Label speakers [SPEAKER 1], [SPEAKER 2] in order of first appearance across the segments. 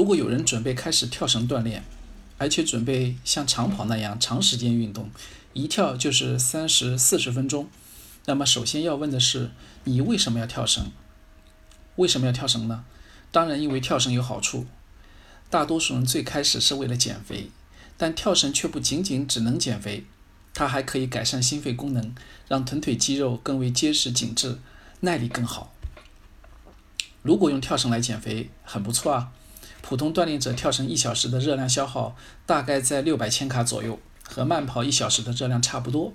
[SPEAKER 1] 如果有人准备开始跳绳锻炼，而且准备像长跑那样长时间运动，一跳就是三十四十分钟，那么首先要问的是，你为什么要跳绳？为什么要跳绳呢？当然，因为跳绳有好处。大多数人最开始是为了减肥，但跳绳却不仅仅只能减肥，它还可以改善心肺功能，让臀腿肌肉更为结实紧致，耐力更好。如果用跳绳来减肥，很不错啊。普通锻炼者跳绳一小时的热量消耗大概在六百千卡左右，和慢跑一小时的热量差不多。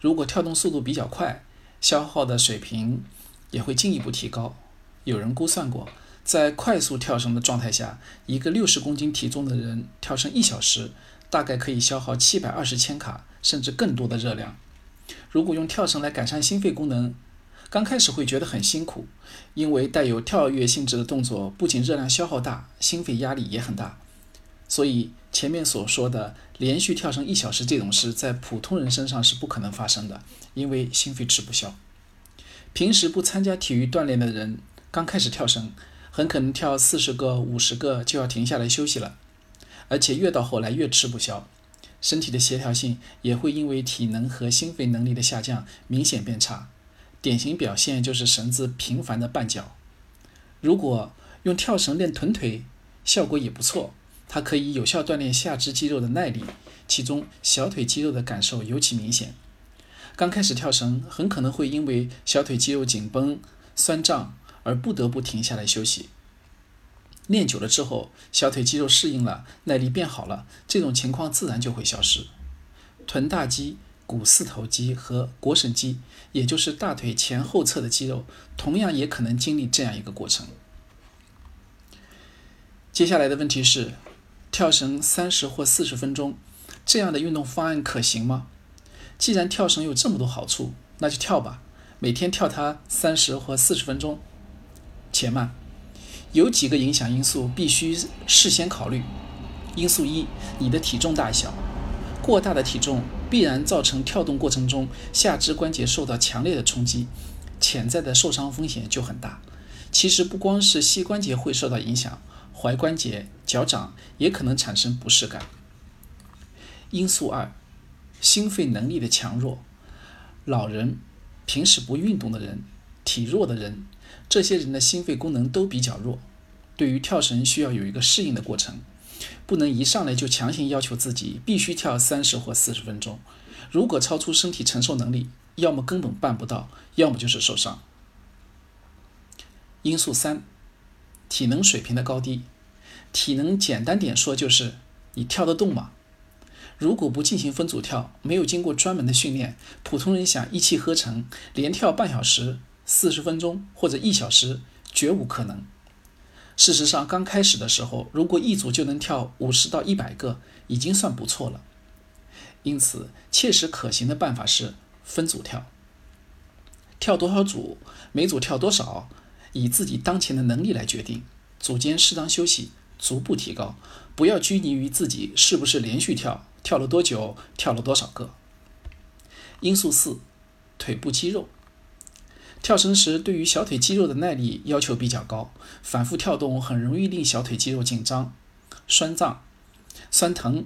[SPEAKER 1] 如果跳动速度比较快，消耗的水平也会进一步提高。有人估算过。在快速跳绳的状态下，一个六十公斤体重的人跳绳一小时，大概可以消耗七百二十千卡，甚至更多的热量。如果用跳绳来改善心肺功能，刚开始会觉得很辛苦，因为带有跳跃性质的动作不仅热量消耗大，心肺压力也很大。所以前面所说的连续跳绳一小时这种事，在普通人身上是不可能发生的，因为心肺吃不消。平时不参加体育锻炼的人，刚开始跳绳。很可能跳四十个、五十个就要停下来休息了，而且越到后来越吃不消，身体的协调性也会因为体能和心肺能力的下降明显变差。典型表现就是绳子频繁的绊脚。如果用跳绳练臀腿，效果也不错，它可以有效锻炼下肢肌肉的耐力，其中小腿肌肉的感受尤其明显。刚开始跳绳，很可能会因为小腿肌肉紧绷、酸胀。而不得不停下来休息。练久了之后，小腿肌肉适应了，耐力变好了，这种情况自然就会消失。臀大肌、股四头肌和腘绳肌，也就是大腿前后侧的肌肉，同样也可能经历这样一个过程。接下来的问题是，跳绳三十或四十分钟，这样的运动方案可行吗？既然跳绳有这么多好处，那就跳吧，每天跳它三十或四十分钟。且慢，有几个影响因素必须事先考虑。因素一，你的体重大小，过大的体重必然造成跳动过程中下肢关节受到强烈的冲击，潜在的受伤风险就很大。其实不光是膝关节会受到影响，踝关节、脚掌也可能产生不适感。因素二，心肺能力的强弱，老人、平时不运动的人、体弱的人。这些人的心肺功能都比较弱，对于跳绳需要有一个适应的过程，不能一上来就强行要求自己必须跳三十或四十分钟。如果超出身体承受能力，要么根本办不到，要么就是受伤。因素三，体能水平的高低。体能简单点说就是你跳得动吗？如果不进行分组跳，没有经过专门的训练，普通人想一气呵成连跳半小时。四十分钟或者一小时绝无可能。事实上，刚开始的时候，如果一组就能跳五十到一百个，已经算不错了。因此，切实可行的办法是分组跳。跳多少组，每组跳多少，以自己当前的能力来决定。组间适当休息，逐步提高，不要拘泥于自己是不是连续跳，跳了多久，跳了多少个。因素四，腿部肌肉。跳绳时，对于小腿肌肉的耐力要求比较高，反复跳动很容易令小腿肌肉紧张、酸胀、酸疼。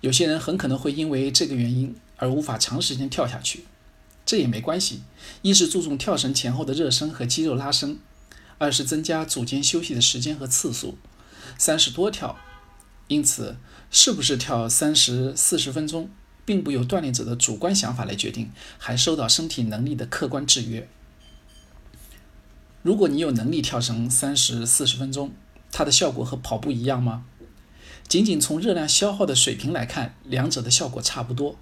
[SPEAKER 1] 有些人很可能会因为这个原因而无法长时间跳下去。这也没关系，一是注重跳绳前后的热身和肌肉拉伸，二是增加组间休息的时间和次数，三是多跳。因此，是不是跳三十四十分钟，并不由锻炼者的主观想法来决定，还受到身体能力的客观制约。如果你有能力跳绳三十四十分钟，它的效果和跑步一样吗？仅仅从热量消耗的水平来看，两者的效果差不多。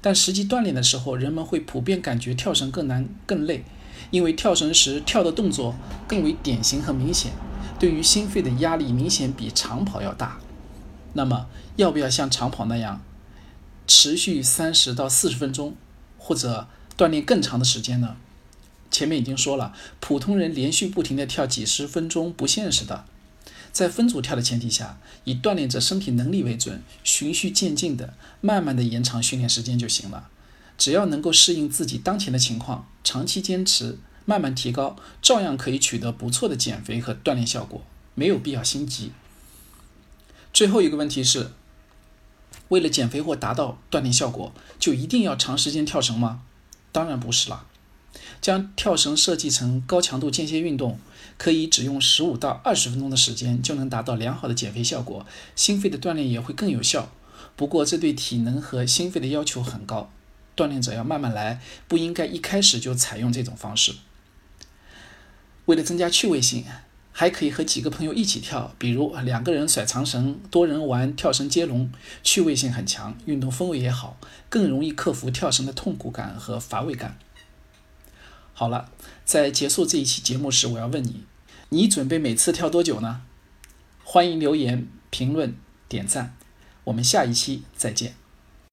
[SPEAKER 1] 但实际锻炼的时候，人们会普遍感觉跳绳更难、更累，因为跳绳时跳的动作更为典型和明显，对于心肺的压力明显比长跑要大。那么，要不要像长跑那样持续三十到四十分钟，或者锻炼更长的时间呢？前面已经说了，普通人连续不停地跳几十分钟不现实的，在分组跳的前提下，以锻炼者身体能力为准，循序渐进的，慢慢的延长训练时间就行了。只要能够适应自己当前的情况，长期坚持，慢慢提高，照样可以取得不错的减肥和锻炼效果，没有必要心急。最后一个问题是，为了减肥或达到锻炼效果，就一定要长时间跳绳吗？当然不是了。将跳绳设计成高强度间歇运动，可以只用十五到二十分钟的时间就能达到良好的减肥效果，心肺的锻炼也会更有效。不过，这对体能和心肺的要求很高，锻炼者要慢慢来，不应该一开始就采用这种方式。为了增加趣味性，还可以和几个朋友一起跳，比如两个人甩长绳，多人玩跳绳接龙，趣味性很强，运动氛围也好，更容易克服跳绳的痛苦感和乏味感。好了，在结束这一期节目时，我要问你：你准备每次跳多久呢？欢迎留言、评论、点赞，我们下一期再见。